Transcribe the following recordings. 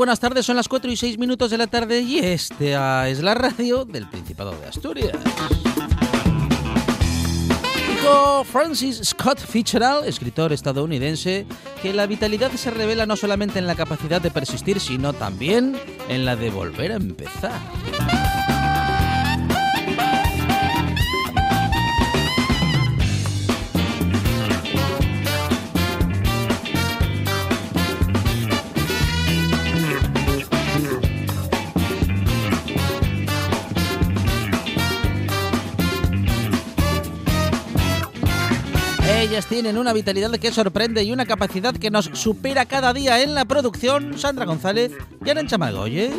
Buenas tardes. Son las 4 y 6 minutos de la tarde y esta es la radio del Principado de Asturias. Dijo Francis Scott Fitzgerald, escritor estadounidense, que la vitalidad se revela no solamente en la capacidad de persistir, sino también en la de volver a empezar. Tienen una vitalidad que sorprende y una capacidad que nos supera cada día en la producción. Sandra González y Arancha Magoyes.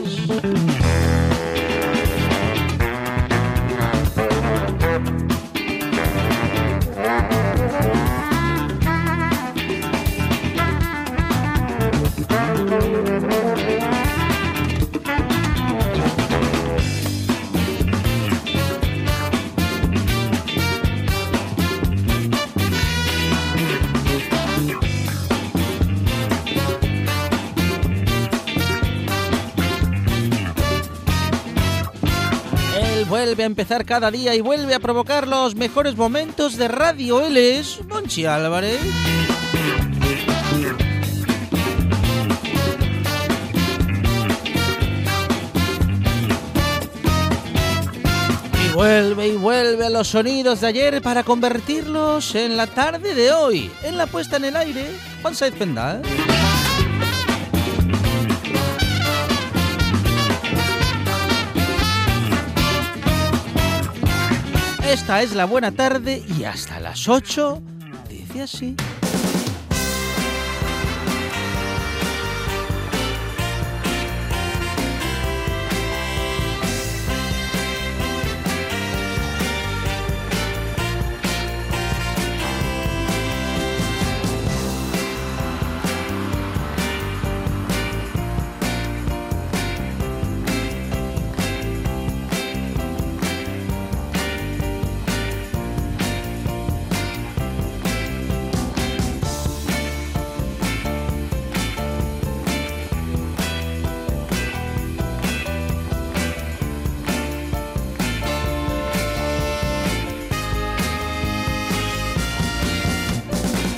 Vuelve a empezar cada día y vuelve a provocar los mejores momentos de radio. Él es Monchi Álvarez. Y vuelve y vuelve a los sonidos de ayer para convertirlos en la tarde de hoy. En la puesta en el aire, Juan Saez Pendal. Esta es la buena tarde y hasta las 8 dice así.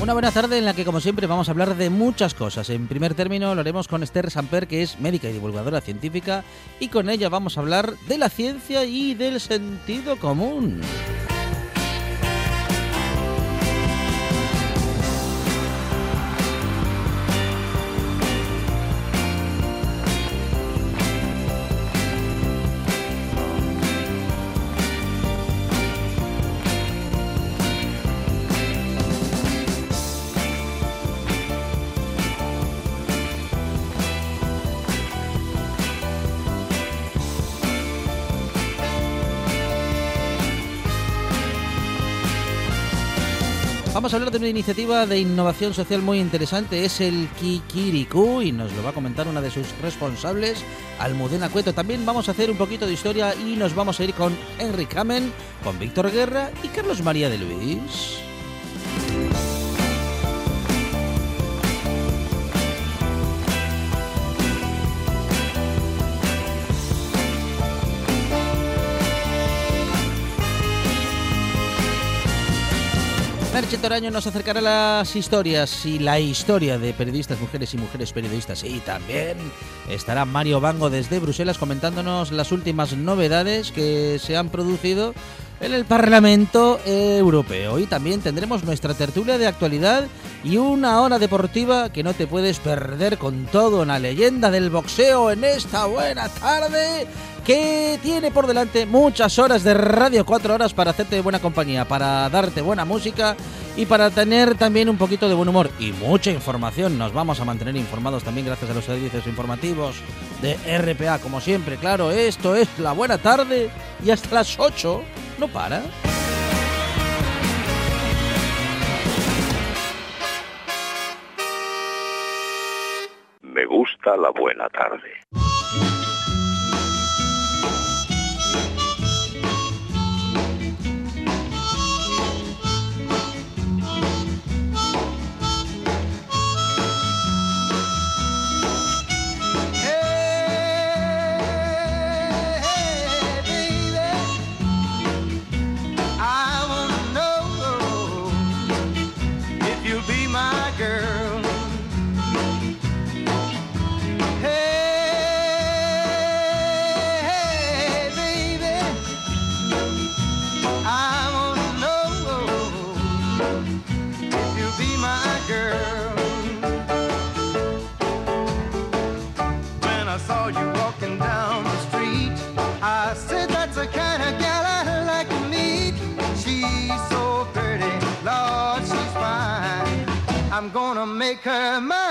Una buena tarde en la que, como siempre, vamos a hablar de muchas cosas. En primer término, lo haremos con Esther Samper, que es médica y divulgadora científica, y con ella vamos a hablar de la ciencia y del sentido común. De una iniciativa de innovación social muy interesante, es el Kikiriku y nos lo va a comentar una de sus responsables, Almudena Cueto. También vamos a hacer un poquito de historia y nos vamos a ir con Henry Kamen, con Víctor Guerra y Carlos María de Luis. Merche Toraño nos acercará las historias y la historia de periodistas mujeres y mujeres periodistas. Y también estará Mario Bango desde Bruselas comentándonos las últimas novedades que se han producido en el Parlamento Europeo. Y también tendremos nuestra tertulia de actualidad y una hora deportiva que no te puedes perder con todo una leyenda del boxeo en esta buena tarde que tiene por delante muchas horas de radio, cuatro horas para hacerte buena compañía, para darte buena música y para tener también un poquito de buen humor y mucha información. Nos vamos a mantener informados también gracias a los servicios informativos de RPA, como siempre. Claro, esto es la buena tarde y hasta las 8 no para. Me gusta la buena tarde. Make her mine,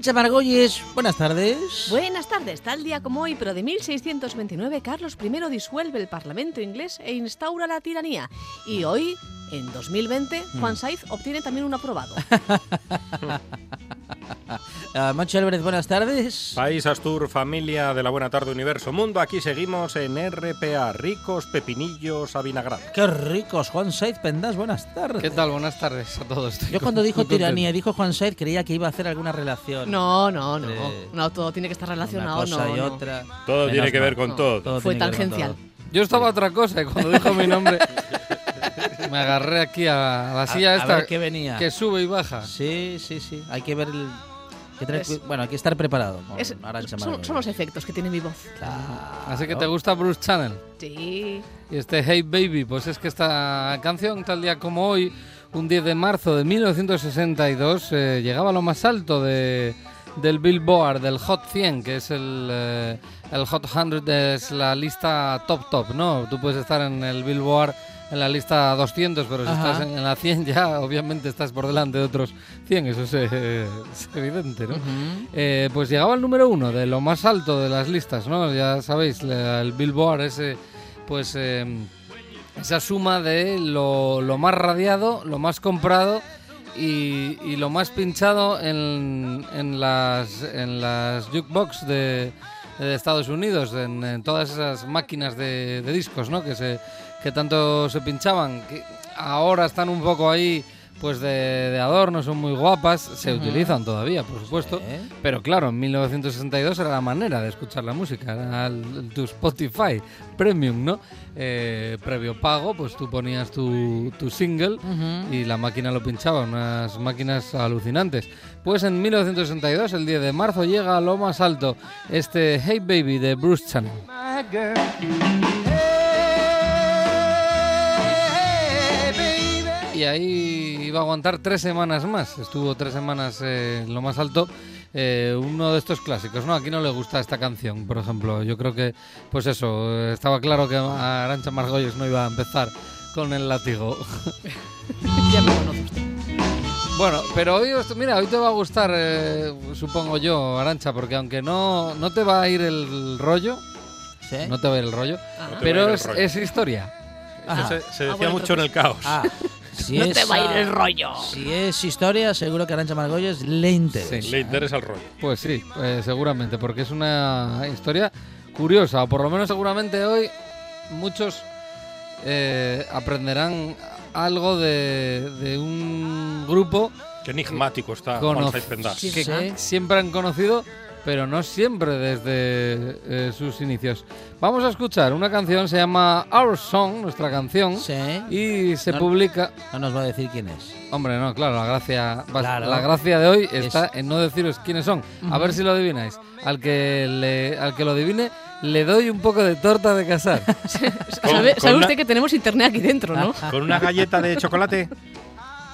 Arancha Margolles, buenas tardes. Buenas tardes, tal día como hoy, pero de 1629, Carlos I disuelve el Parlamento inglés e instaura la tiranía. Y hoy, en 2020, Juan Saiz obtiene también un aprobado. Ah, Moncho Álvarez, buenas tardes. País Astur, familia de la Buena Tarde Universo Mundo, aquí seguimos en RPA, ricos pepinillos a vinagrado. Qué ricos, Juan Saiz Pendas, buenas tardes. ¿Qué tal? Buenas tardes a todos. Estoy Yo cuando dijo tiranía, dijo Juan Saiz, creía que iba a hacer alguna relación. No, no, no. Eh, No, todo tiene que estar relacionado. Una cosa no, y no. otra. Todo Menos tiene que ver con todo. Todo Fue tangencial. todo. Yo estaba a otra cosa y cuando dijo mi nombre me agarré aquí a, la silla a esta ver qué venía. que sube y baja. Sí, sí, sí. Hay que ver el. que tener Es- bueno, hay que estar preparado. Es- son, son los efectos que tiene mi voz. Así que te gusta Bruce Channel. Sí. Y este Hey Baby, pues es que esta canción, tal día como hoy, un 10 de marzo de 1962, eh, llegaba a lo más alto de, del Billboard, del Hot 100, que es el, eh, el Hot 100, es la lista top top, ¿no? Tú puedes estar en el Billboard en la lista 200, pero si Ajá. estás en, la 100 ya obviamente estás por delante de otros 100, eso es, eh, es evidente, ¿no? Eh, pues llegaba al número uno de lo más alto de las listas, ¿no? Ya sabéis, la- el Billboard ese, pues eh, esa suma de lo, lo más radiado, lo más comprado y, y lo más pinchado en, en las en las jukebox de, de Estados Unidos, en, en todas esas máquinas de, de discos, ¿no? Que se que tanto se pinchaban, que ahora están un poco ahí pues de, de adorno, son muy guapas, se utilizan todavía, por supuesto, Sí. pero claro, en 1962 era la manera de escuchar la música, era el- el- tu Spotify Premium, ¿no? Eh, previo pago, pues tú ponías tu, tu single y la máquina lo pinchaba, unas máquinas alucinantes. Pues en 1962, el 10 de marzo, llega a lo más alto este Hey Baby de Bruce Channel. Y ahí iba a aguantar tres semanas más. Estuvo tres semanas eh, en lo más alto. eh, uno de estos clásicos, ¿no? Aquí no le gusta esta canción, por ejemplo. Yo creo que, pues eso, eh, estaba claro que a Arancha Margolles no iba a empezar con el látigo. Ya me conoce usted. Bueno, pero hoy, mira, hoy te va a gustar, eh, supongo yo, Arancha, porque aunque no, no te va a ir el rollo, ¿Sí? no te va a ir el rollo, va a ir pero el es, rollo. es historia. Eso se, se decía bueno, mucho en el caos. Ah, si No es, te va a ir el rollo. Si es historia, seguro que a Arancha Margolles le interesa. Sí. Le interesa el rollo. Pues sí, eh, seguramente, porque es una historia curiosa, o por lo menos seguramente hoy muchos eh, aprenderán algo de, de un grupo Qué enigmático está Juan Saiz Pendas. Sí. que siempre han conocido, pero no siempre desde eh, sus inicios. Vamos a escuchar una canción, se llama Our Song, nuestra canción, Sí. y se No- publica... No nos va a decir quién es. Hombre, no, claro, la gracia, Claro. la gracia de hoy Es- está en no deciros quiénes son. A ver si lo adivináis. Al que, le, al que lo adivine, le doy un poco de torta de casar. ¿Sabe, sabe una- usted que tenemos internet aquí dentro, no? Con una galleta de chocolate.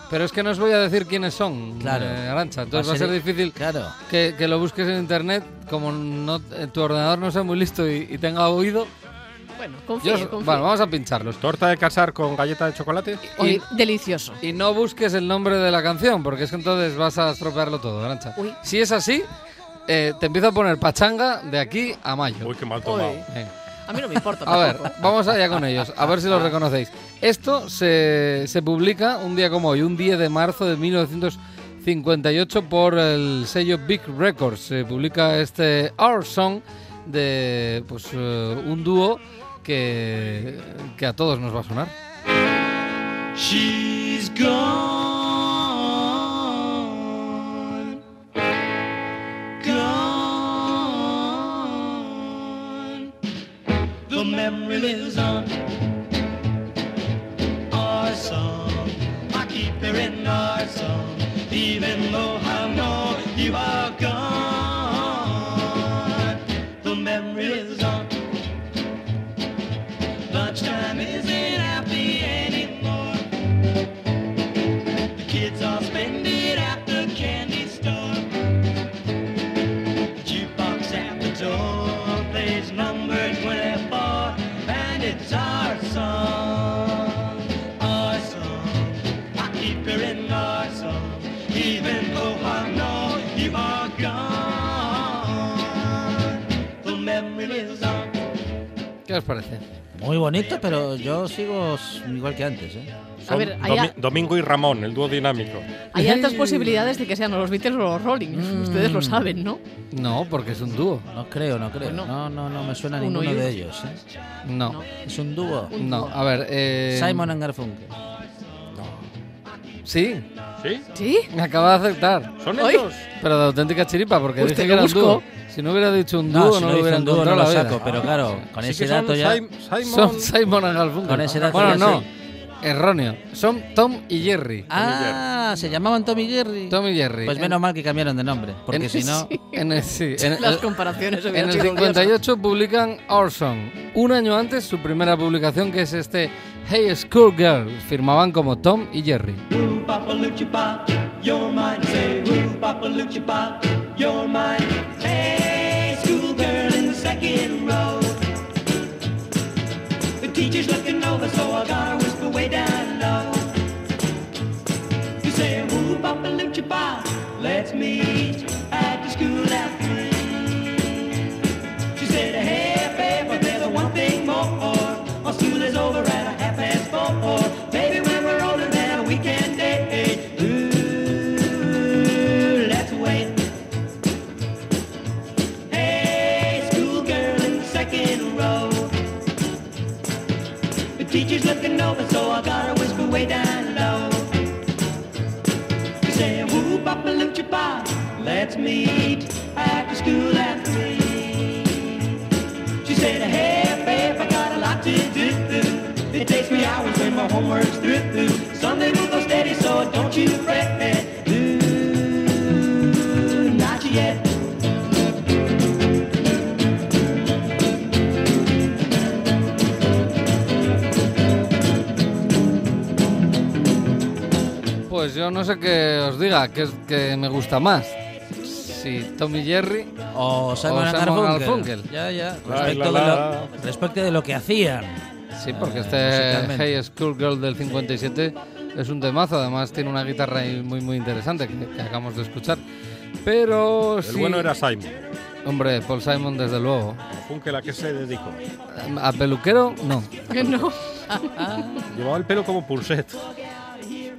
Pero es que no os voy a decir quiénes son, Claro. eh, Arancha. Entonces Va va a ser difícil Claro. que, que lo busques en internet. Como no, eh, tu ordenador no sea muy listo y, y tenga oído. Bueno, Yo confíe, os- confíe. bueno, vamos a pincharlos. Torta de casar con galleta de chocolate. Delicioso. Y no busques el nombre de la canción, porque es que entonces vas a estropearlo todo, Arancha. Uy. Si es así, eh, te empiezo a poner pachanga de aquí a mayo. Uy, qué mal tomado. Venga. A mí no me importa A ver, vamos allá con ellos, a ver si los reconocéis. Esto se, se publica un día como hoy, un 10 de marzo de 1958 por el sello Big Records. Se publica este Our Song de pues, eh, un dúo que, que a todos nos va a sonar. Os parece? Muy bonito, pero yo sigo igual que antes, ¿eh? Son ver, Domi- Domingo y Ramón, el dúo dinámico. Hay altas posibilidades de que sean los Beatles o los Rolling. Mm. Ustedes lo saben, ¿no? No, porque es un dúo. No creo, no creo. Bueno. No, no, no me suena a Uno y ninguno de ellos, ¿eh? No, No. Es un dúo. Un no. dúo. A ver, eh, Simon and Garfunkel. Sí, ¿Sí? ¿Sí? me acaba de aceptar. ¿Son Hoy- ellos? Pero de auténtica chiripa, porque Usted dije que lo era un buscó. dúo. Si no hubiera dicho un dúo, No, si no lo dice hubiera un dúo no lo la vida. saco, pero claro, con Sí ese que son dato ya... Simon. Son Simon and Garfunkel. Con ese dato bueno, ya no, sí. erróneo. Son Tom y Jerry. Ah, se llamaban Tom y Jerry. Tom y Jerry. Pues En- menos mal que cambiaron de nombre, porque en- si no... En el, sí, en, Las comparaciones. en el sido odiosas. 58 publican Our Song. Un año antes, su primera publicación, que es este Hey Schoolgirl. Firmaban como Tom y Jerry. The teacher's looking over, so I gotta whisper way down low. Let's meet pop, let's meet after school at three. She said, hey, babe, I got a lot to do. It takes me hours when my homework's through. Someday we'll go steady, so don't you fret. Pues yo no sé qué os diga, qué es que me gusta más. si Tommy Jerry O Simon, Simon Garfunkel. Garfunkel. Ya, ya. La, Respecto, la, de lo, respecto de lo que hacían. Sí, porque este. Hey Schoolgirl del 57 es un temazo, además tiene una guitarra ahí muy muy interesante que, que acabamos de escuchar. Pero El sí, bueno era Simon. hombre, Paul Simon desde luego. Funkel, ¿a qué se dedicó? A peluquero, no, No. Llevaba el pelo como pulset.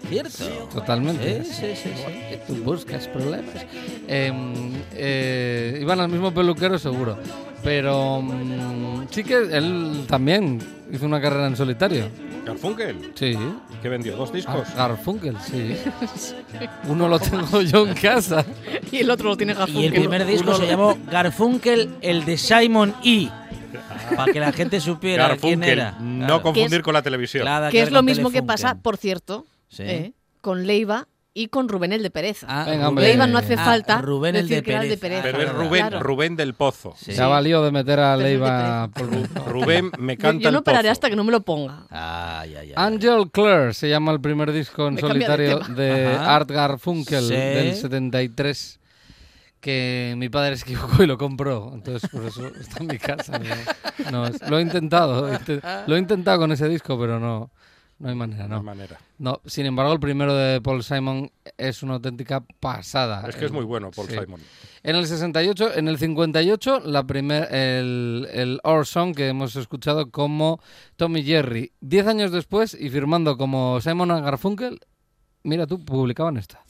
¿Cierto? totalmente. Sí, sí, sí, sí. Que tú buscas problemas. Eh, eh, iban al mismo peluquero seguro, pero mm, sí que él también hizo una carrera en solitario. Garfunkel. Sí. ¿Y qué vendió? ¿Dos discos? Gar- Garfunkel, sí. Uno lo tengo yo en casa. Y el otro lo tiene Y el Garfunkel. primer disco se llamó Garfunkel, el de Simon E. Para que la gente supiera quién Garfunkel. era. No Claro. confundir Que es- con la televisión. Nada Que es ver lo mismo que pasa, por cierto, Sí. eh, con Leiva y con Rubén el de Pereza. Ah, Venga, Rubén. hombre. Leiva no hace Ah, falta Rubén el decir de que era el de Pereza. Pero es. Rubén, Claro. Rubén del Pozo. Sí. Se ha valido de meter a Leiva por Rubén me Yo, canta yo no el pararé pozo. hasta que no me lo ponga. Ay, ay, ay. Angel Clare se llama el primer disco en Me de solitario de, Ajá. Art Garfunkel Sí. del 73 que mi padre se equivocó y lo compró, entonces por eso está en mi casa. No, no lo he intentado, inte- lo he intentado con ese disco, pero no, no hay manera, No hay no. manera. No, sin embargo, el primero de Paul Simon es una auténtica pasada. Es que es muy bueno, Paul sí. Simon. En el 68, en el 58, la primer, el, el Our Song que hemos escuchado como Tommy Jerry. Diez años después y firmando como Simon Garfunkel, mira tú, publicaban esta.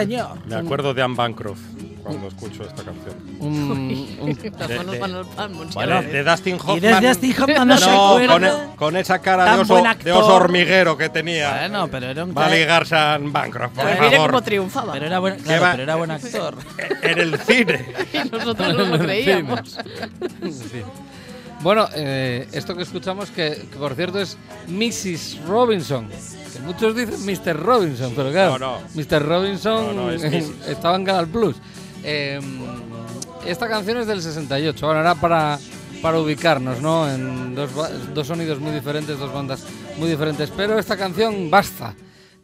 Señor. Me acuerdo de Anne Bancroft cuando escucho esta canción. Un- un- de-. Bueno, de, de Dustin Hoffman. Y desde Steve Hoffman no, se No, acuerda. con, e- con esa cara de oso, de oso hormiguero que tenía. Bueno, pero era un Va a ligarse a Anne Bancroft, por Pero mire cómo favor. triunfaba. Pero era buen, claro, va- pero era buen actor. En el cine. Y nosotros no lo creíamos. Sí. Bueno, eh, esto que escuchamos, que, que por cierto es Mrs. Robinson. Que muchos dicen Mr. Robinson, pero claro, No, no. Mr. Robinson No, es estaba en Canal Plus. Eh, esta canción es del 68. Bueno, era para, para ubicarnos, ¿no? En dos, dos sonidos muy diferentes, dos bandas muy diferentes. Pero esta canción basta.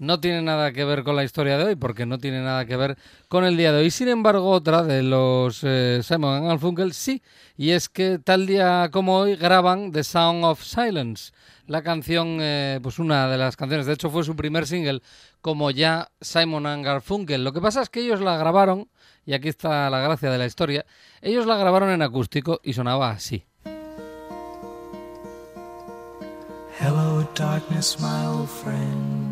No tiene nada que ver con la historia de hoy, porque no tiene nada que ver con el día de hoy. Sin embargo, otra de los eh, Simon Garfunkel sí, y es que tal día como hoy graban The Sound of Silence, la canción, eh, pues una de las canciones, de hecho fue su primer single como ya Simon Garfunkel. Lo que pasa es que ellos la grabaron, y aquí está la gracia de la historia, ellos la grabaron en acústico y sonaba así. Hello, darkness, my old.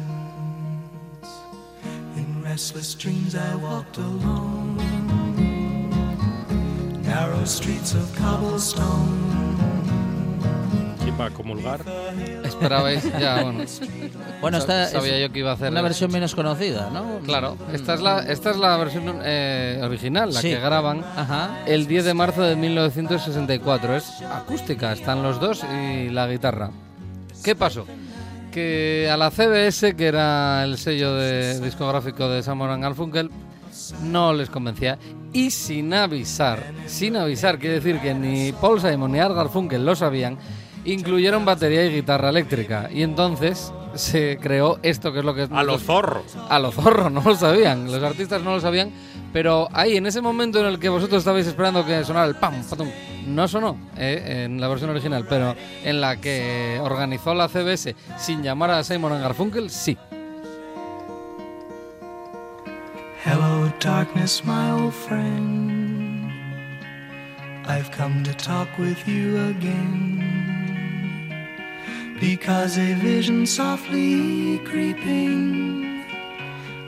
In restless dreams, I walked alone, narrow streets of cobblestone. ¿Quién va a comulgar? Esperabais, ya, bueno. Bueno, esta es Sabía yo que iba a hacer una versión menos conocida, ¿no? Claro, esta es la, esta es la versión eh, original, la Sí. que graban Ajá. el 10 de marzo de 1964. Es acústica, están los dos y la guitarra. ¿Qué pasó? Que a la CBS, que era el sello de, discográfico de and Garfunkel, no les convencía. Y sin avisar, sin avisar, quiere decir que ni Paul Simon ni Art Garfunkel lo sabían, incluyeron batería y guitarra eléctrica. Y entonces se creó esto que es lo que... A los zorros. A los zorros, no lo sabían. Los artistas no lo sabían. Pero ahí, en ese momento en el que vosotros estabais esperando que sonara el pam, patum, no sonó eh, en la versión original, pero en la que organizó la CBS sin llamar a Simon Garfunkel, sí. Hello, darkness, my old friend. I've come to talk with you again. Because a vision softly creeping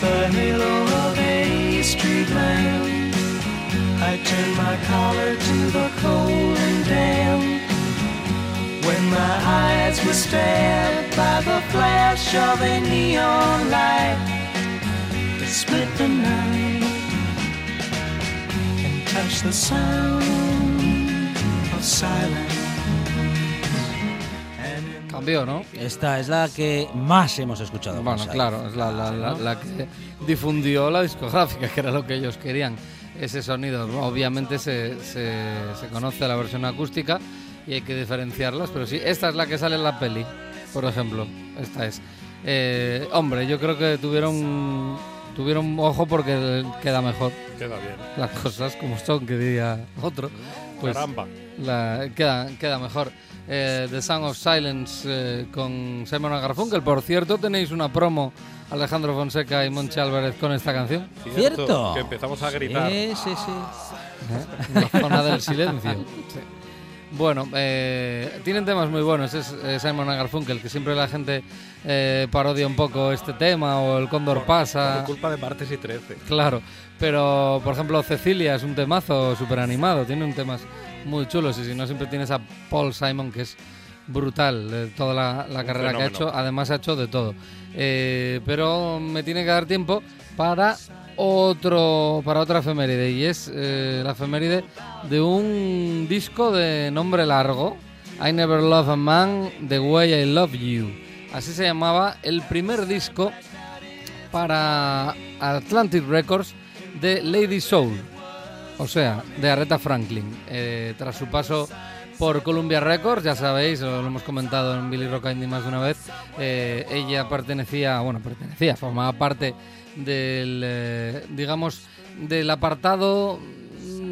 the halo of a street lamp. I turned my collar to the cold and damp. When my eyes were stabbed by the flash of a neon light that split the night and touched the sound of silence. Cambió, ¿no? Esta es la que más hemos escuchado. Bueno, claro, es la, la- la- ¿no? la que difundió la discográfica, que era lo que ellos querían. Ese sonido, obviamente se, se- se conoce la versión acústica y hay que diferenciarlas, pero sí, esta es la que sale en la peli, por ejemplo. Esta es. Eh, hombre, yo creo que tuvieron, tuvieron ojo porque queda mejor Queda bien. las cosas como son, que diría otro. Pues Caramba. la- queda, queda mejor. Eh, The Sound of Silence eh, con Simon Garfunkel. Por cierto, tenéis una promo, Alejandro Fonseca y Monchi Álvarez, con esta canción. ¿Cierto? Que empezamos a gritar. Sí, sí, sí. ¿eh? La zona del silencio. Sí. Bueno, eh, tienen temas muy buenos. Es Simon Garfunkel, que siempre la gente eh, parodia un poco este tema, o el Cóndor pasa. Por culpa de martes y 13. Claro, pero por ejemplo Cecilia es un temazo súper animado, tiene un temas muy chulos y si no siempre tienes a Paul Simon que es brutal toda la, la carrera que ha hecho, además ha hecho de todo. Eh, pero me tiene que dar tiempo para otro para otra efeméride y es eh, la efeméride de un disco de nombre largo, I Never Love a Man the Way I Love You. Así se llamaba el primer disco para Atlantic Records de Lady Soul, o sea, de Aretha Franklin. Eh, tras su paso por Columbia Records, ya sabéis, lo hemos comentado en Billy Rock Indie más de una vez, eh, ella pertenecía, bueno, pertenecía, formaba parte del, eh, digamos, del apartado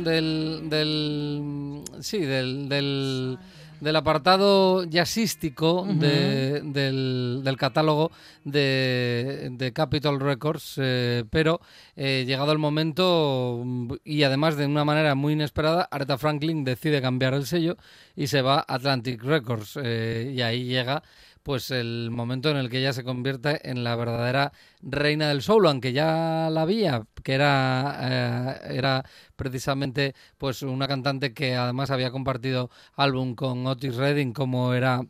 del, del sí, del, del, del apartado jazzístico de- del, del catálogo de, de Capitol Records, eh, pero eh, llegado el momento y además de una manera muy inesperada, Aretha Franklin decide cambiar el sello y se va a Atlantic Records eh, y ahí llega pues el momento en el que ella se convierte en la verdadera reina del soul, aunque ya la había, que era, eh, era precisamente pues una cantante que además había compartido álbum con Otis Redding, como era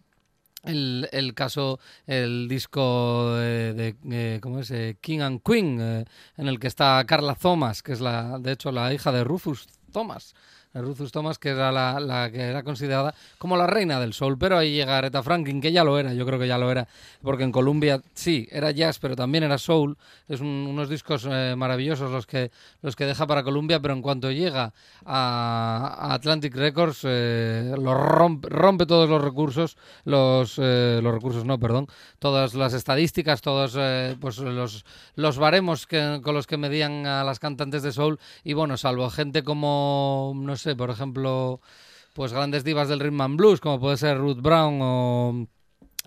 el, el caso, el disco de, eh, ¿cómo es? Eh, King and Queen, en el que está Carla Thomas, que es la, de hecho la hija de Rufus Thomas. Rufus Thomas, que era la, que era considerada como la reina del soul, pero ahí llega Aretha Franklin, que ya lo era, yo creo que ya lo era, porque en Colombia sí, era jazz, pero también era soul, es un- unos discos eh, maravillosos los que, los que deja para Colombia, pero en cuanto llega a, Atlantic Records, eh, lo rompe, rompe todos los recursos, los, eh, los recursos no, perdón, todas las estadísticas, todos eh, pues los, los baremos con los que medían a las cantantes de soul, y bueno, salvo gente como, no sé, por ejemplo, pues grandes divas del rhythm and blues, como puede ser Ruth Brown o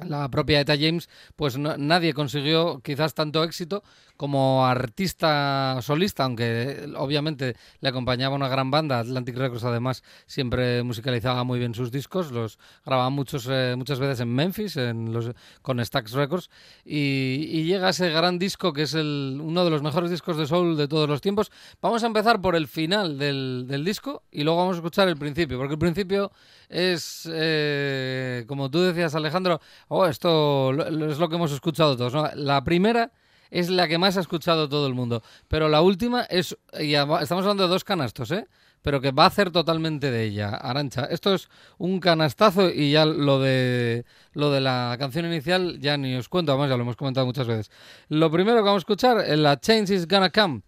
la propia Eta James, pues no- nadie consiguió quizás tanto éxito como artista solista, aunque eh, obviamente le acompañaba una gran banda. Atlantic Records además siempre musicalizaba muy bien sus discos, los grababa muchos, eh, muchas veces en Memphis en los, con Stax Records y, y llega ese gran disco que es el, uno de los mejores discos de soul de todos los tiempos. Vamos a empezar por el final del, disco y luego vamos a escuchar el principio, porque el principio es, eh, como tú decías Alejandro, oh, esto es lo que hemos escuchado todos. La primera es la que más ha escuchado todo el mundo, pero la última es, y estamos hablando de dos canastos, ¿eh? pero que va a hacer totalmente de ella, Arancha. Esto es un canastazo y ya lo de lo de la canción inicial ya ni os cuento, además ya lo hemos comentado muchas veces. Lo primero que vamos a escuchar es la Change is Gonna Come,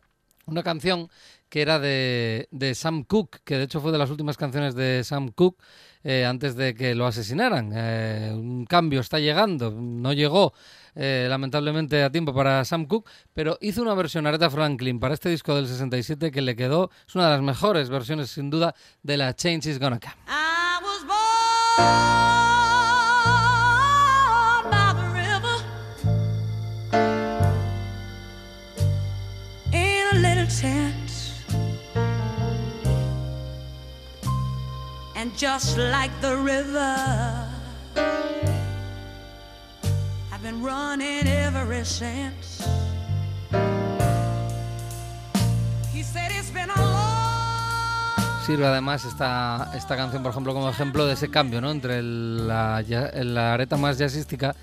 una canción que era de, Sam Cooke, que de hecho fue de las últimas canciones de Sam Cooke eh, antes de que lo asesinaran. Eh, un cambio está llegando, no llegó eh, lamentablemente a tiempo para Sam Cooke, pero hizo una versión Aretha Franklin para este disco del 67 que le quedó, es una de las mejores versiones sin duda de la Change is Gonna Come. And just like the river, I've been running ever since. He said it's been a Sirve además esta, esta canción, por ejemplo, como ejemplo de ese cambio ¿no? entre la, la areta más jazzística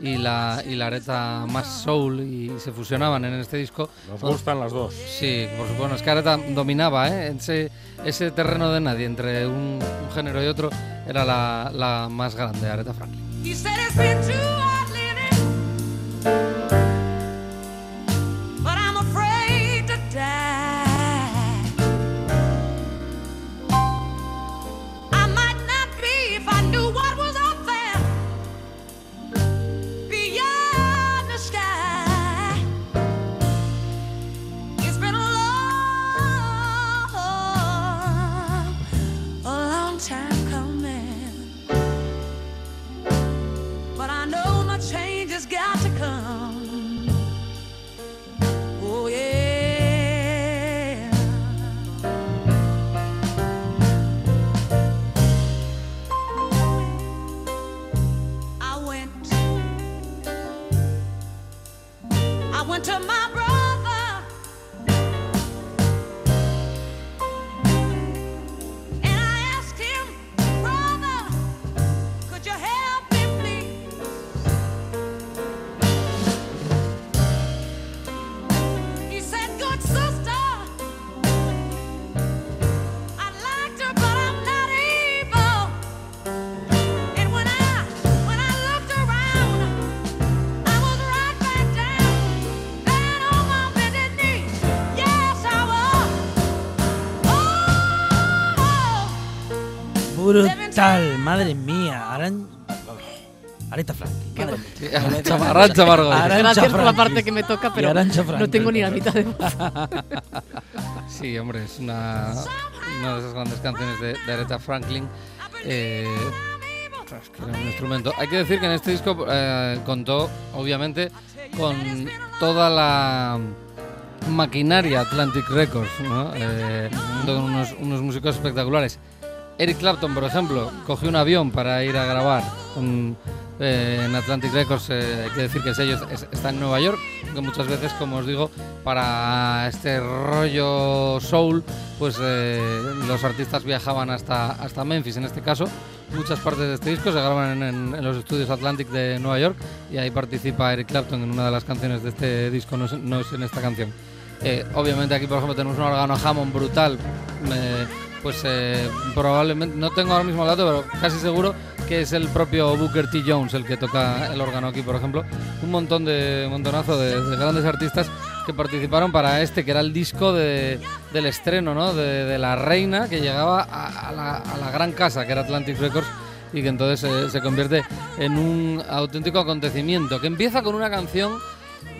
y la, y la areta más soul y se fusionaban en este disco. Nos gustan las dos. Sí, por supuesto, es que Areta dominaba ¿eh? ese, ese terreno de nadie entre un, un género y otro, era la, la más grande, Aretha Franklin. Brutal, madre mía. Aran... Aretha Franklin. Arancha, Arancha Margot. Arancha Gracias por la parte que me toca, pero no tengo ni la mitad de voz. Sí, hombre, es una, una de esas grandes canciones de, de Aretha Franklin. Eh, un instrumento. Hay que decir que en este disco eh, contó, obviamente, con toda la maquinaria Atlantic Records, ¿no? Eh, junto con unos, unos músicos espectaculares. Eric Clapton, por ejemplo, cogió un avión para ir a grabar eh, en Atlantic Records. eh, hay que decir que el sello es- está en Nueva York, que muchas veces, como os digo, para este rollo soul, pues eh, los artistas viajaban hasta, hasta Memphis en este caso. Muchas partes de este disco se graban en los estudios Atlantic de Nueva York y ahí participa Eric Clapton en una de las canciones de este disco, no es, no es en esta canción. Eh, obviamente aquí, por ejemplo, tenemos un órgano Hammond brutal. Pues eh, probablemente, no tengo ahora mismo el dato, pero casi seguro que es el propio Booker T. Jones el que toca el órgano aquí, por ejemplo. Un montón de montonazo de, de grandes artistas que participaron para este, que era el disco de- del estreno, ¿no? De, de la reina que llegaba a, a la, a la gran casa, que era Atlantic Records, y que entonces eh, se convierte en un auténtico acontecimiento, que empieza con una canción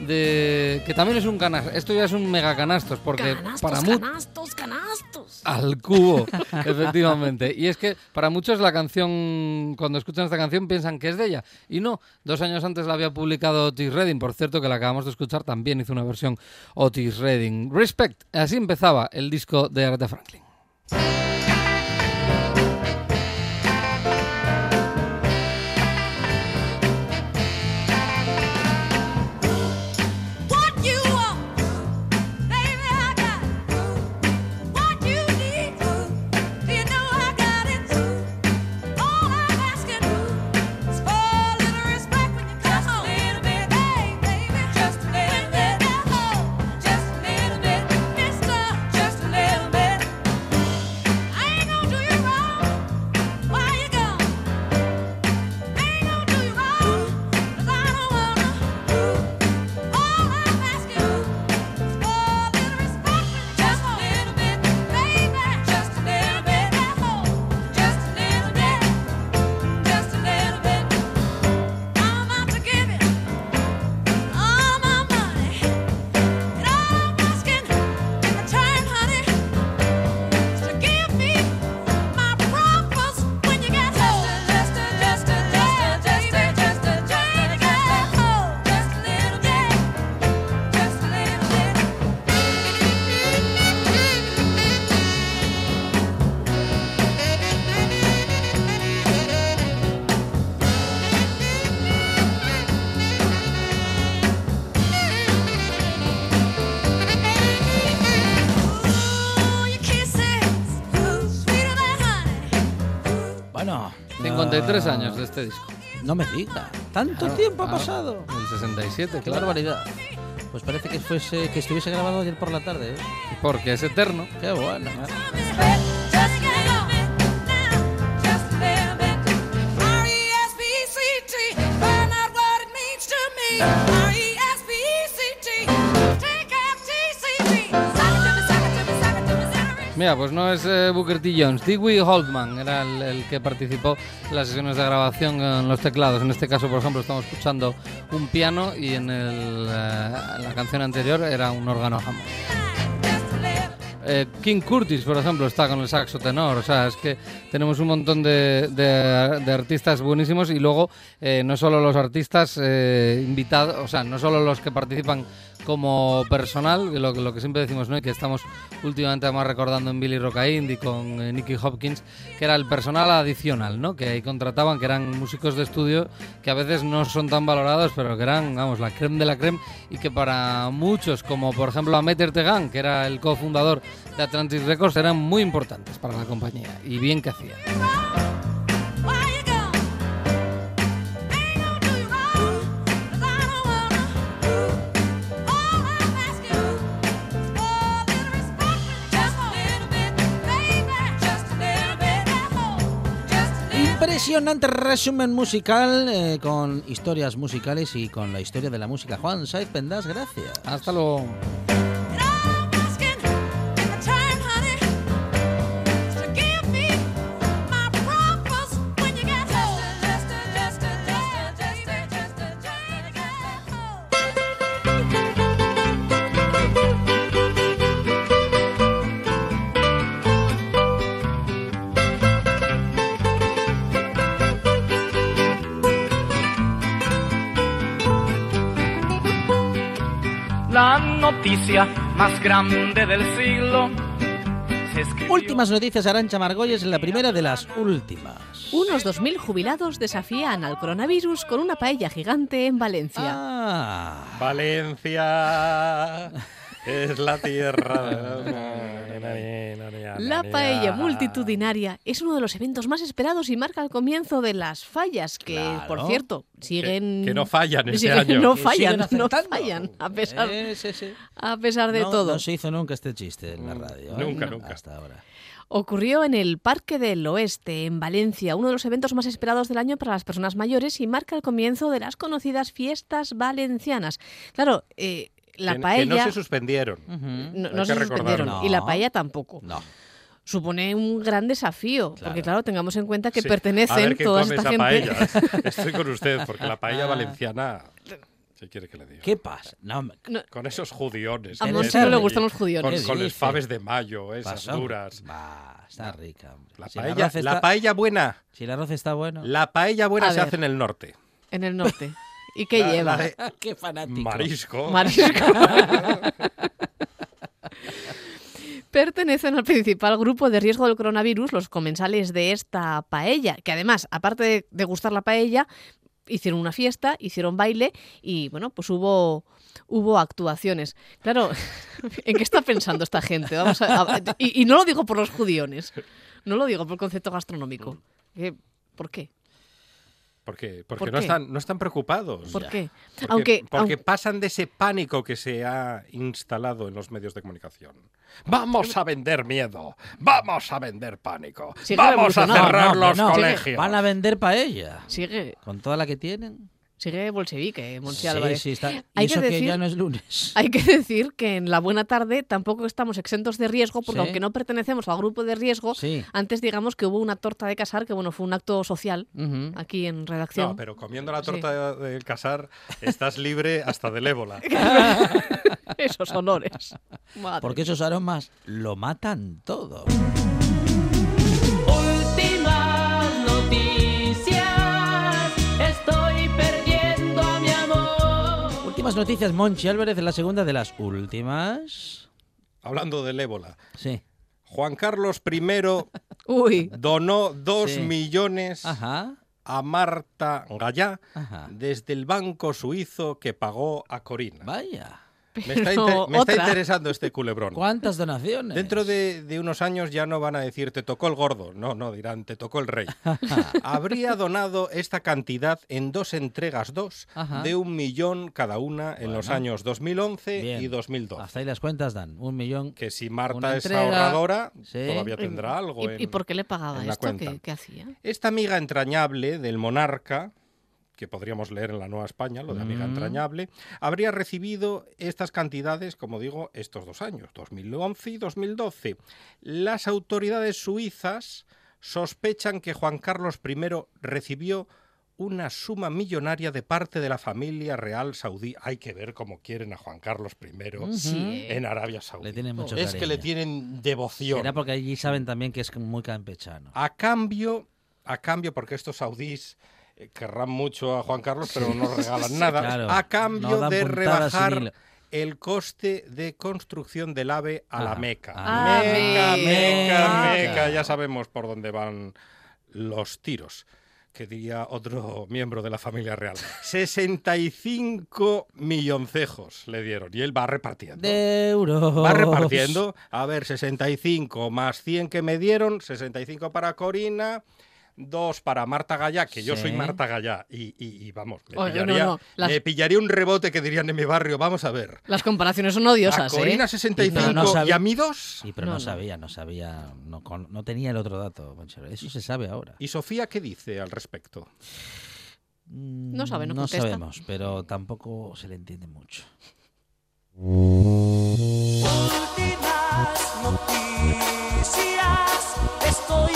de que también es un canasto. Esto ya es un mega canastos porque Canastos, para canastos, canastos. al cubo, efectivamente. Y es que para muchos la canción, cuando escuchan esta canción, piensan que es de ella. Y no, dos años antes la había publicado Otis Redding. Por cierto, que la acabamos de escuchar, también hizo una versión Otis Redding. Respect, así empezaba el disco de Aretha Franklin. 53 ah, años de este disco. No me diga. ¿Tanto Claro, tiempo ha claro. pasado? El 67, Qué claro. barbaridad. Pues parece que fuese que estuviese grabado ayer por la tarde. ¿eh? Porque es eterno. Qué bueno. Mira, pues no es eh, Booker T. Jones. Dewey Holtman era el, el que participó en las sesiones de grabación en los teclados. En este caso, por ejemplo, estamos escuchando un piano y en, el, eh, la canción anterior era un órgano. Eh, King Curtis, por ejemplo, está con el saxo tenor. O sea, es que tenemos un montón de, de- de artistas buenísimos y luego eh, no solo los artistas eh, invitados, o sea, no solo los que participan como personal, lo, lo que siempre decimos, ¿no? Y que estamos últimamente además recordando en Billy Rock Indy con eh, Nicky Hopkins, que era el personal adicional, ¿no? Que ahí contrataban, que eran músicos de estudio que a veces no son tan valorados, pero que eran, vamos, la creme de la creme y que para muchos, como por ejemplo a Meter Tegan, que era el cofundador de Atlantic Records, eran muy importantes para la compañía y bien que hacían. Impresionante resumen musical eh, con historias musicales y con la historia de la música. Juan Saiz Pendas, gracias. Hasta luego. Noticia más grande del siglo. Últimas noticias, Arancha Margolles, la primera de las últimas. Unos 2.000 jubilados desafían al coronavirus con una paella gigante en Valencia. Ah, Valencia es la tierra. La paella multitudinaria es uno de los eventos más esperados y marca el comienzo de las fallas, que Claro. por cierto siguen que no fallan este siguen- año. No fallan, no fallan, a pesar, Eh, sí, sí. a pesar de no, todo. No se hizo nunca este chiste en la radio. ¿eh? Nunca, nunca. Hasta ahora. Ocurrió en el Parque del Oeste, en Valencia, uno de los eventos más esperados del año para las personas mayores y marca el comienzo de las conocidas fiestas valencianas. Claro, eh, la Que- paella Que no se suspendieron. no, Hay no que se suspendieron recordarlo. y la No. paella tampoco. No. Supone un gran desafío, porque claro, tengamos en cuenta que Sí. pertenecen a ver quién toda come esta esa gente. paella. Estoy con usted, porque la paella Ah. valenciana ¿Qué quiere que le diga? ¿Qué pasa? No, me- No, Con esos judiones. a no le gustan los Con, judiones. ¿Qué con los faves de mayo, esas hombre. duras. Va, está rica, hombre. La Si el paella, la está- paella buena. Si el arroz está bueno. La paella buena A se ver. hace en el norte. En el norte. ¿Y qué La- lleva? la de Qué fanático. marisco. Marisco. Pertenecen al principal grupo de riesgo del coronavirus los comensales de esta paella, que además, aparte de, de gustar la paella, hicieron una fiesta, hicieron baile y bueno, pues hubo hubo actuaciones. Claro, ¿en qué está pensando esta gente? Vamos a- a- y, y no lo digo por los judiones, no lo digo por el concepto gastronómico. ¿Qué- ¿Por qué? Porque, porque ¿Por no, qué? están, no están preocupados. ¿Por qué? Porque, Aunque, porque aunque- pasan de ese pánico que se ha instalado en los medios de comunicación. Vamos a vender miedo, vamos a vender pánico, Sigue vamos a cerrar No, no, los no. colegios. Van a vender paella. sigue, Con toda la que tienen. Sigue bolchevique, Monchi Sí, Álvarez. sí, está. Hay que eso que decir- ya no es lunes. Hay que decir que en la buena tarde tampoco estamos exentos de riesgo, porque Sí. aunque no pertenecemos al grupo de riesgo, Sí. antes digamos que hubo una torta de casar, que bueno, fue un acto social aquí en redacción. No, pero comiendo la Sí. torta del casar estás libre hasta del ébola. Esos honores. Madre Porque esos aromas lo matan todo. Últimas noticias, Monchi Álvarez, la segunda de las últimas. Hablando del ébola, Sí. Juan Carlos I Uy, donó dos Sí. millones Ajá. a Marta Gallá Ajá. desde el banco suizo que pagó a Corina. Vaya. Me está, Pero inter- me está otra. interesando este culebrón. ¿Cuántas donaciones? Dentro de, de unos años ya no van a decir te tocó el gordo, no, no, dirán te tocó el rey. Habría donado esta cantidad en dos entregas, dos, Ajá. de un millón cada una en los Bueno. años 2011 Bien. y 2012. Hasta ahí las cuentas dan. Un millón. Que si Marta es entrega, ahorradora, sí. todavía tendrá algo. ¿y, por qué le pagaba en la esto? cuenta. ¿Qué, qué hacía? Esta amiga entrañable del monarca, que podríamos leer en la Nueva España, lo de amiga Mm. entrañable, habría recibido estas cantidades, como digo, estos dos años, 2011 y 2012. Las autoridades suizas sospechan que Juan Carlos I recibió una suma millonaria de parte de la familia real saudí. Hay que ver cómo quieren a Juan Carlos I Sí. en Arabia Saudí. Le tienen mucho es que le tienen devoción. Será porque allí saben también que es muy campechano. A cambio, a cambio, porque estos saudíes eh, querrán mucho a Juan Carlos, pero no regalan nada, Claro, a cambio de rebajar el coste de construcción del AVE a la Ah, Meca. ah, Meca, Meca, Meca. Meca, ya sabemos por dónde van los tiros. Que diría otro miembro de la familia real. 65 milloncejos le dieron. Y él va repartiendo. De euros. Va repartiendo. A ver, 65 más 100 que me dieron, 65 para Corina, 2 para Marta Gallá, que yo Sí. soy Marta Gallá. Y, y- y vamos, me Oye, no, pillaría, no, las- me pillaría un rebote que dirían en mi barrio. Vamos a ver. Las comparaciones son A odiosas, Corina ¿eh? 65 No, no y a mí 2. Sí, pero No, no, no. sabía, no sabía, no, con- no tenía el otro dato. Eso se sabe ahora. ¿Y Sofía qué dice al respecto? No sabe, no No contesta. sabemos, pero tampoco se le entiende mucho. Últimas noticias. Estoy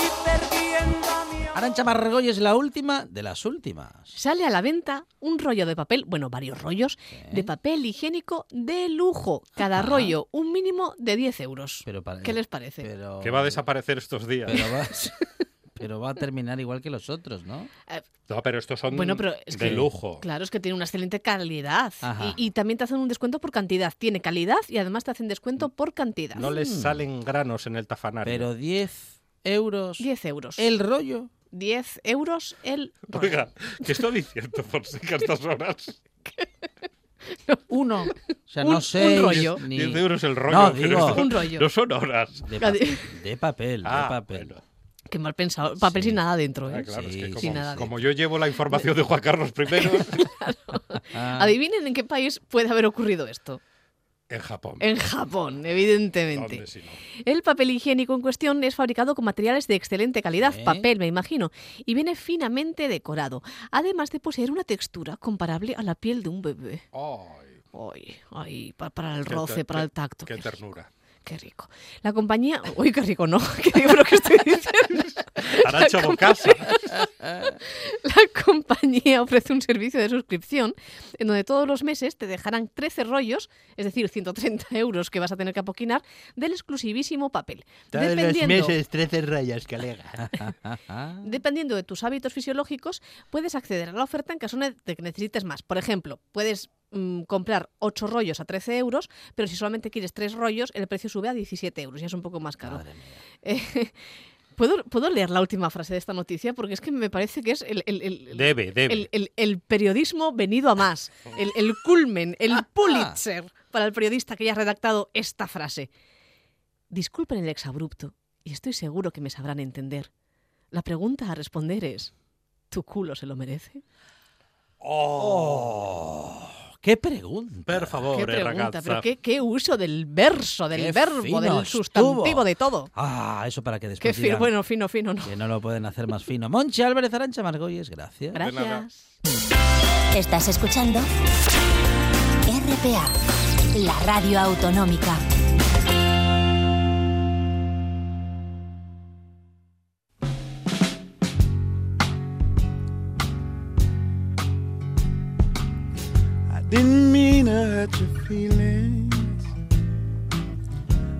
Arancha Margoy es la última de las últimas. Sale a la venta un rollo de papel, bueno, varios rollos, de papel higiénico de lujo. Cada Ajá. rollo, un mínimo de 10 euros. Pero para- ¿Qué les parece? Pero, Que va a desaparecer estos días. pero va, pero va a terminar igual que los otros, ¿no? Eh, No, pero estos son Bueno, pero es de que- lujo. Claro, es que tiene una excelente calidad. Y, y también te hacen un descuento por cantidad. Tiene calidad y además te hacen descuento por cantidad. No les Mm. salen granos en el tafanario. Pero 10 euros 10 euros. el rollo. 10 euros el rollo. Oiga, ¿qué está diciendo Fonseca a estas horas? Uno. O sea, Un- no un sé. rollo. 10 euros el rollo. No, digo- esto Un rollo. No son horas. De, pa- de papel, de Ah, papel. bueno. Qué mal pensado. Papel Sí. sin nada dentro, Ah, ¿eh? claro, es Sí, que sí, como, Sin nada como yo llevo la información de Juan Carlos I Ah, Adivinen en qué país puede haber ocurrido esto. En Japón. En Japón, evidentemente. ¿Dónde si no? El papel higiénico en cuestión es fabricado con materiales de excelente calidad, ¿Eh? papel me imagino, y viene finamente decorado, además de poseer una textura comparable a la piel de un bebé. Ay, Ay, ay, pa- para el roce, para el tacto. Qué qué ternura. Qué rico. La compañía... Uy, qué rico, ¿no? Qué rico lo que estoy diciendo. Bocasa. La compañía ofrece un servicio de suscripción en donde todos los meses te dejarán 13 rollos, es decir, 130 euros que vas a tener que apoquinar, del exclusivísimo papel. Dependiendo- 13 rayas, colega. Dependiendo de tus hábitos fisiológicos, puedes acceder a la oferta en caso de que necesites más. Por ejemplo, puedes mm, comprar 8 rollos a 13 euros, pero si solamente quieres 3 rollos, el precio sube a 17 euros, ya es un poco más caro. ¿puedo, ¿Puedo leer la última frase de esta noticia? Porque es que me parece que es el, el- el- Debe, debe. el- periodismo venido a más, el, el culmen, el Pulitzer para el periodista que haya redactado esta frase. Disculpen el exabrupto, y estoy seguro que me sabrán entender. La pregunta a responder es, ¿tu culo se lo merece? Oh, ¡Qué pregunta! Per favor, Qué pregunta, ragazza. pero qué, qué uso del verso, del Qué verbo, fino del estuvo. sustantivo, de todo. Ah, eso para que Qué después fino, digan bueno, fino, fino, ¿no? que no lo pueden hacer más fino. Monchi Álvarez Arancha Margolles, gracias. Gracias. Estás escuchando RPA, la radio autonómica. Hurt your feelings.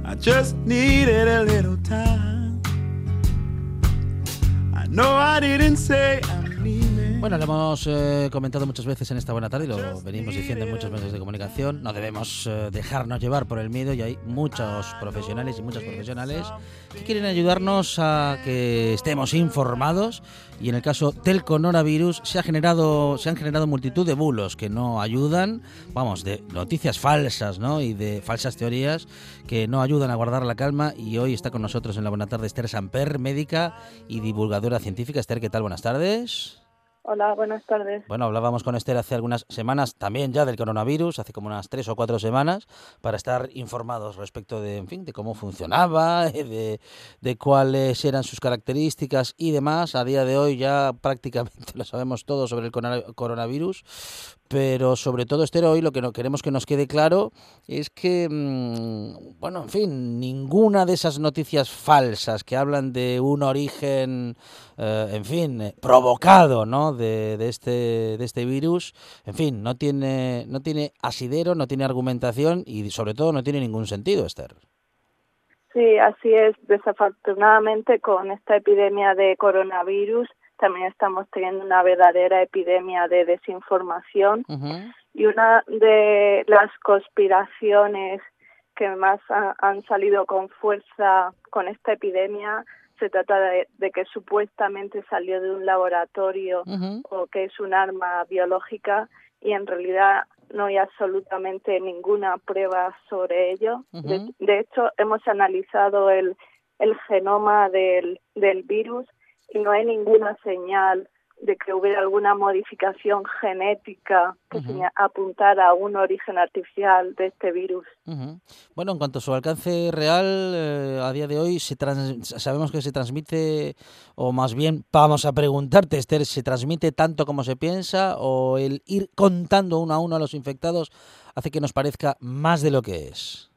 I just needed a little time. I know I didn't say leaving. Bueno, lo hemos eh, comentado muchas veces en esta buena tarde y lo venimos diciendo en muchos medios de comunicación. No debemos eh, dejarnos llevar por el miedo y hay muchos profesionales y muchas profesionales que quieren ayudarnos a que estemos informados y en el caso del coronavirus se ha generado se han generado multitud de bulos que no ayudan, vamos, de noticias falsas, ¿no? y de falsas teorías que no ayudan a guardar la calma y hoy está con nosotros en la buena tarde Esther Samper, médica y divulgadora científica. Esther, ¿qué tal? Buenas tardes. Hola, buenas tardes. Bueno, hablábamos con Esther hace algunas semanas también ya del coronavirus, hace como unas tres o cuatro semanas, para estar informados respecto de, en fin, de cómo funcionaba, de, de cuáles eran sus características y demás. A día de hoy ya prácticamente lo sabemos todo sobre el corona- coronavirus, pero sobre todo, Esther, hoy lo que queremos que nos quede claro es que, mm, bueno, en fin, ninguna de esas noticias falsas que hablan de un origen, eh, en fin, eh, provocado, ¿no? De, de este de este virus, en fin, no tiene no tiene asidero, no tiene argumentación y sobre todo no tiene ningún sentido, Esther. Sí, así es. Desafortunadamente, con esta epidemia de coronavirus, también estamos teniendo una verdadera epidemia de desinformación. Y una de las conspiraciones que más ha- han salido con fuerza con esta epidemia se trata de, de que supuestamente salió de un laboratorio o que es un arma biológica y en realidad no hay absolutamente ninguna prueba sobre ello. de, de hecho, hemos analizado el, el genoma del, del virus y no hay ninguna señal de que hubiera alguna modificación genética que apuntara a un origen artificial de este virus. Bueno, en cuanto a su alcance real, eh, a día de hoy se trans- sabemos que se transmite, o más bien vamos a preguntarte, Esther, ¿se transmite tanto como se piensa o el ir contando uno a uno a los infectados hace que nos parezca más de lo que es?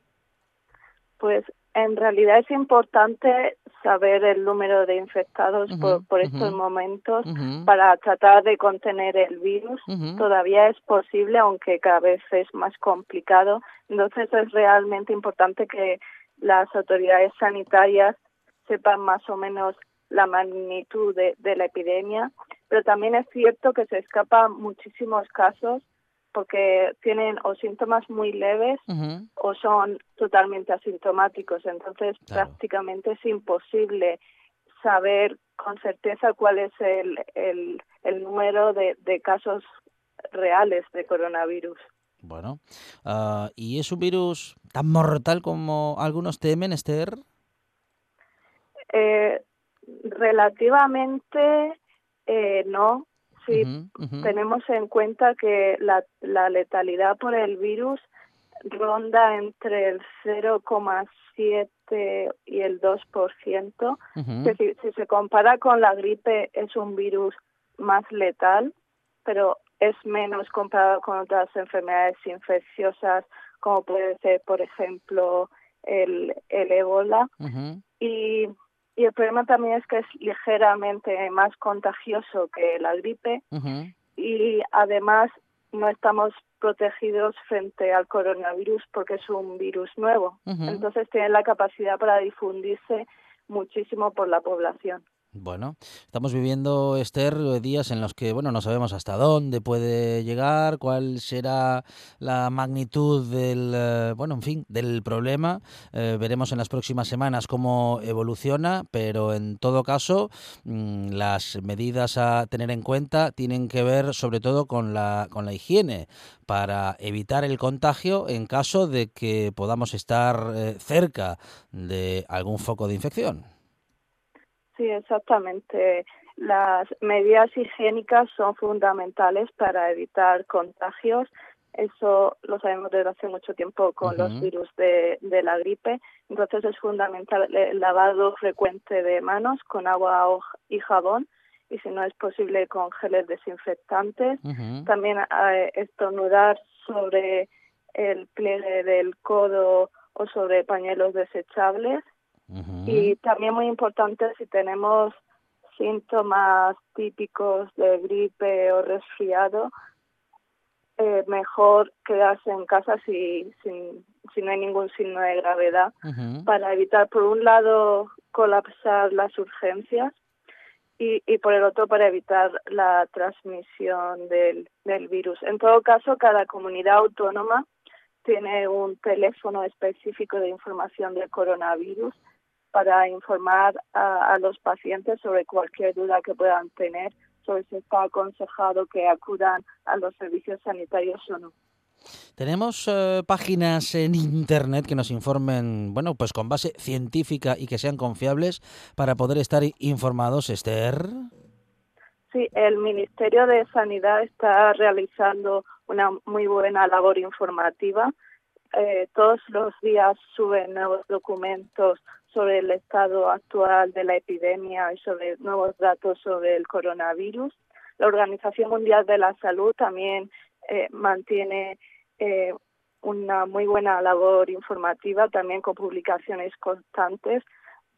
Pues en realidad es importante saber el número de infectados por, estos momentos para tratar de contener el virus. Todavía es posible, aunque cada vez es más complicado. Entonces es realmente importante que las autoridades sanitarias sepan más o menos la magnitud de, de la epidemia, pero también es cierto que se escapan muchísimos casos porque tienen o síntomas muy leves o son totalmente asintomáticos. Entonces, prácticamente es imposible saber con certeza cuál es el, el, el número de, de casos reales de coronavirus. Bueno, ah, ¿y es un virus tan mortal como algunos temen, Esther? Eh, relativamente eh, no. Si tenemos en cuenta que la, la letalidad por el virus ronda entre el 0,7 y el 2%. Ujú. Es decir, si se compara con la gripe, es un virus más letal, pero es menos comparado con otras enfermedades infecciosas, como puede ser, por ejemplo, el, el ébola. Y, y el problema también es que es ligeramente más contagioso que la gripe y además no estamos protegidos frente al coronavirus porque es un virus nuevo. Entonces tiene la capacidad para difundirse muchísimo por la población. Bueno, estamos viviendo, Esther, eh, días en los que, bueno, no sabemos hasta dónde puede llegar, cuál será la magnitud del, eh, bueno, en fin, del problema. Eh, veremos en las próximas semanas cómo evoluciona, pero en todo caso, mm, las medidas a tener en cuenta tienen que ver sobre todo con la, con la higiene para evitar el contagio en caso de que podamos estar cerca de algún foco de infección. Sí, exactamente. Las medidas higiénicas son fundamentales para evitar contagios. Eso lo sabemos desde hace mucho tiempo con los virus de, de la gripe. Entonces es fundamental el lavado frecuente de manos con agua y jabón y si no es posible con geles desinfectantes. También eh, estornudar sobre el pliegue del codo o sobre pañuelos desechables. Y también muy importante si tenemos síntomas típicos de gripe o resfriado, eh, mejor quedarse en casa si, si, si no hay ningún signo de gravedad para evitar, por un lado, colapsar las urgencias y, y por el otro, para evitar la transmisión del, del virus. En todo caso, cada comunidad autónoma tiene un teléfono específico de información del coronavirus para informar a, a los pacientes sobre cualquier duda que puedan tener sobre si está aconsejado que acudan a los servicios sanitarios o no. Tenemos eh, páginas en internet que nos informen, bueno, pues con base científica y que sean confiables para poder estar informados, Esther. Sí, el Ministerio de Sanidad está realizando una muy buena labor informativa. Eh, todos los días suben nuevos documentos sobre el estado actual de la epidemia y sobre nuevos datos sobre el coronavirus. La Organización Mundial de la Salud también eh, mantiene eh, una muy buena labor informativa, también con publicaciones constantes,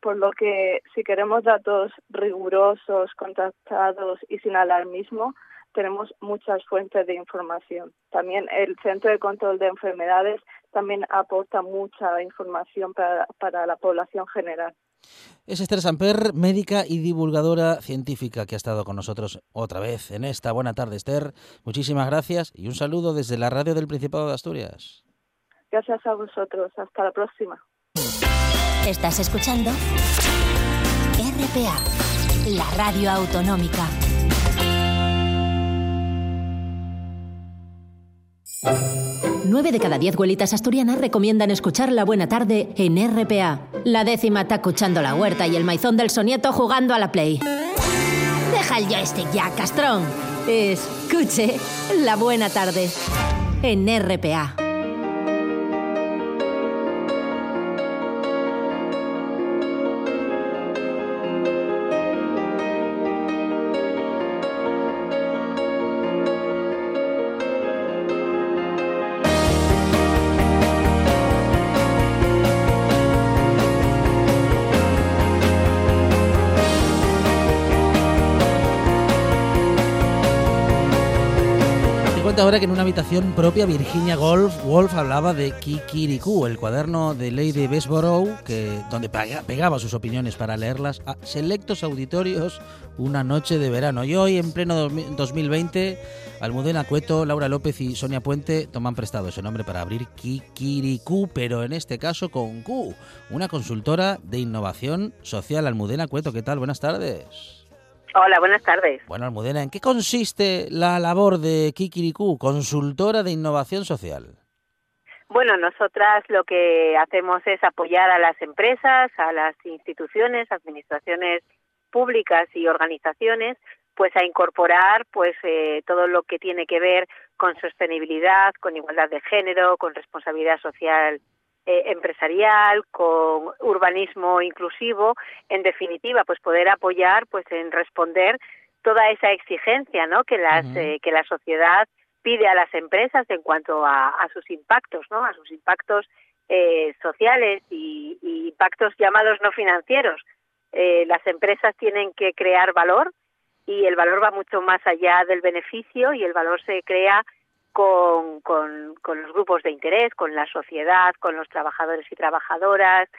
por lo que si queremos datos rigurosos, contrastados y sin alarmismo, tenemos muchas fuentes de información. También el Centro de Control de Enfermedades también aporta mucha información para, para la población general. Es Esther Samper, médica y divulgadora científica que ha estado con nosotros otra vez en esta buena tarde, Esther. Muchísimas gracias y un saludo desde la radio del Principado de Asturias. Gracias a vosotros. Hasta la próxima. Estás escuchando RPA, la radio autonómica. Nueve de cada diez abuelitas asturianas recomiendan escuchar La Buena Tarde en RPA. La décima está escuchando la huerta y el maizón del sonieto jugando a la Play. Deja el joystick ya, castrón. Escuche La Buena Tarde en RPA. Ahora que en una habitación propia Virginia Woolf, Woolf hablaba de Kikiriku, el cuaderno de Lady Bessborough, que, donde pega- pegaba sus opiniones para leerlas a selectos auditorios una noche de verano. Y hoy, en pleno 2000 2020, Almudena Cueto, Laura López y Sonia Puente toman prestado ese nombre para abrir Kikiriku, pero en este caso con Q, una consultora de innovación social. Almudena Cueto, ¿qué tal? Buenas tardes. Hola, buenas tardes. Bueno, Almudena, ¿en qué consiste la labor de Kikiriku, consultora de innovación social? Bueno, nosotras lo que hacemos es apoyar a las empresas, a las instituciones, administraciones públicas y organizaciones, pues a incorporar pues eh, todo lo que tiene que ver con sostenibilidad, con igualdad de género, con responsabilidad social eh, empresarial, con urbanismo inclusivo, en definitiva, pues poder apoyar pues en responder toda esa exigencia, ¿no? que las eh, que la sociedad pide a las empresas en cuanto a, a sus impactos, ¿no? A sus impactos eh, sociales y, y impactos llamados no financieros. Eh, las empresas tienen que crear valor y el valor va mucho más allá del beneficio y el valor se crea con, con, con los grupos de interés, con la sociedad, con los trabajadores y trabajadoras,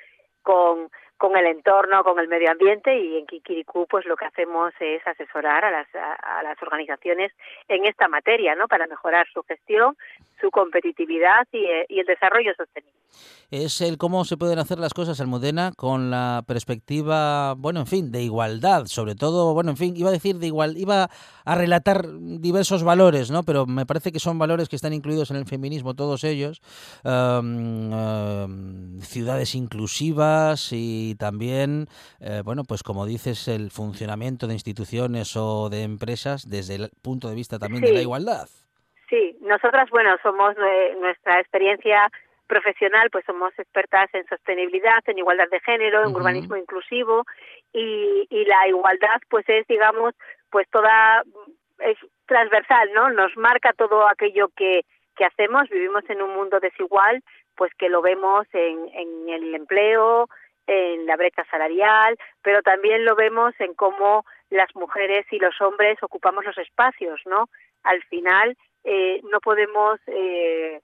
con, con el entorno, con el medio ambiente y en Kikiriku pues lo que hacemos es asesorar a las, a las organizaciones en esta materia, ¿no? Para mejorar su gestión, su competitividad y, eh, y el desarrollo sostenible. Es el cómo se pueden hacer las cosas, Almudena, con la perspectiva, bueno, en fin, de igualdad, sobre todo, bueno, en fin, iba a decir de igual, iba a relatar diversos valores, ¿no? Pero me parece que son valores que están incluidos en el feminismo, todos ellos, um, um, ciudades inclusivas y también, eh, bueno, pues como dices, el funcionamiento de instituciones o de empresas desde el punto de vista también de la igualdad. Sí, nosotras, bueno, somos eh, nuestra experiencia profesional, pues somos expertas en sostenibilidad, en igualdad de género, en urbanismo inclusivo y, y la igualdad, pues es, digamos, pues toda es transversal, ¿no? Nos marca todo aquello que que hacemos. Vivimos en un mundo desigual, pues que lo vemos en, en el empleo, en la brecha salarial, pero también lo vemos en cómo las mujeres y los hombres ocupamos los espacios, ¿no? Al final eh, no podemos eh,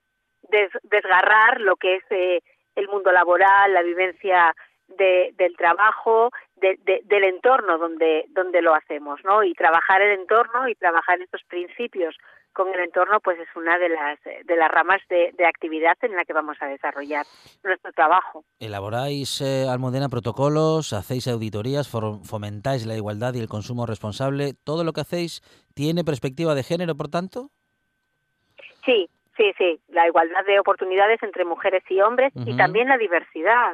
des- desgarrar lo que es eh, el mundo laboral, la vivencia de- del trabajo, de- de- del entorno donde donde lo hacemos, ¿no? Y trabajar el entorno y trabajar estos principios con el entorno, pues es una de las de las ramas de, actividad en la que vamos a desarrollar nuestro trabajo. Elaboráis, eh, Almudena, protocolos, hacéis auditorías, fomentáis la igualdad y el consumo responsable. ¿Todo lo que hacéis tiene perspectiva de género, por tanto? Sí, sí, sí, la igualdad de oportunidades entre mujeres y hombres y también la diversidad.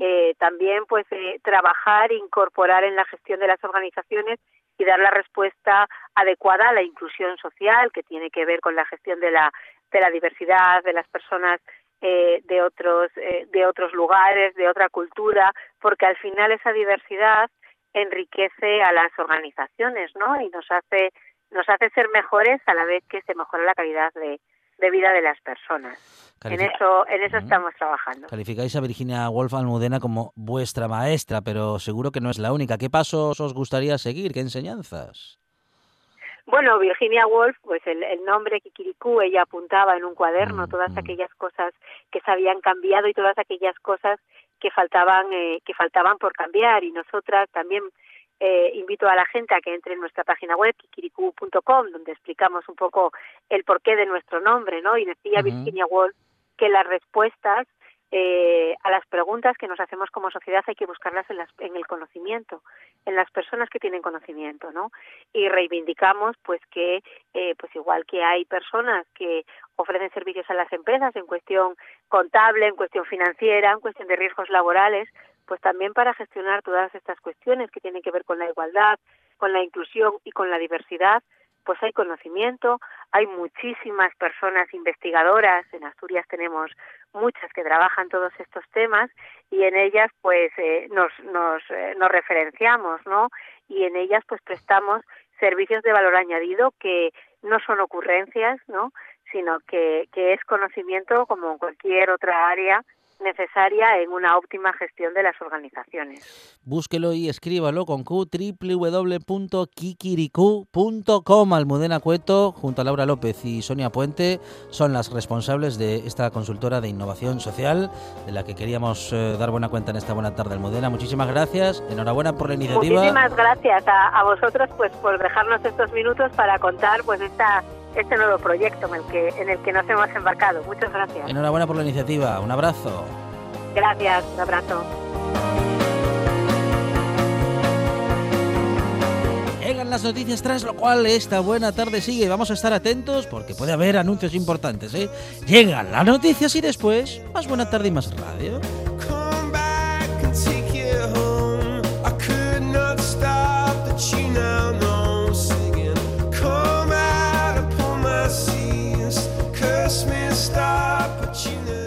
Eh, también pues eh, trabajar, incorporar en la gestión de las organizaciones y dar la respuesta adecuada a la inclusión social que tiene que ver con la gestión de la de la diversidad de las personas eh, de otros eh, de otros lugares de otra cultura porque al final esa diversidad enriquece a las organizaciones no y nos hace nos hace ser mejores a la vez que se mejora la calidad de, de vida de las personas en eso en eso estamos trabajando Calificáis a Virginia Woolf Almudena como vuestra maestra, pero seguro que no es la única. ¿Qué pasos os gustaría seguir? ¿Qué enseñanzas? Bueno, Virginia Woolf, pues el, el nombre Kikiriku, ella apuntaba en un cuaderno todas aquellas cosas que se habían cambiado y todas aquellas cosas que faltaban eh, que faltaban por cambiar y nosotras también eh, invito a la gente a que entre en nuestra página web kikiriku.com donde explicamos un poco el porqué de nuestro nombre, ¿no? Y decía. Virginia Woolf que las respuestas eh, a las preguntas que nos hacemos como sociedad hay que buscarlas en, las, en el conocimiento, en las personas que tienen conocimiento, ¿no? Y reivindicamos, pues que, eh, pues igual que hay personas que ofrecen servicios a las empresas en cuestión contable, en cuestión financiera, en cuestión de riesgos laborales, pues también para gestionar todas estas cuestiones que tienen que ver con la igualdad, con la inclusión y con la diversidad, pues hay conocimiento, hay muchísimas personas investigadoras, en Asturias tenemos muchas que trabajan todos estos temas y en ellas pues eh, nos, nos, eh, nos referenciamos, ¿no? Y en ellas pues prestamos servicios de valor añadido que no son ocurrencias, ¿no? Sino que, que es conocimiento como en cualquier otra área necesaria en una óptima gestión de las organizaciones. Búsquelo y escríbalo con Q, www.kikiriku.com. Almudena Cueto, junto a Laura López y Sonia Puente, son las responsables de esta consultora de innovación social, de la que queríamos eh, dar buena cuenta en esta buena tarde, Almudena. Muchísimas gracias, enhorabuena por la iniciativa. Muchísimas gracias a, a vosotros pues por dejarnos estos minutos para contar pues esta este nuevo proyecto en el que, en el que nos hemos embarcado. Muchas gracias. Enhorabuena por la iniciativa. Un abrazo. Gracias, un abrazo. Llegan las noticias tras lo cual esta buena tarde sigue. Vamos a estar atentos porque puede haber anuncios importantes. ¿eh? Llegan las noticias y después más buena tarde y más radio. Christmas star, but you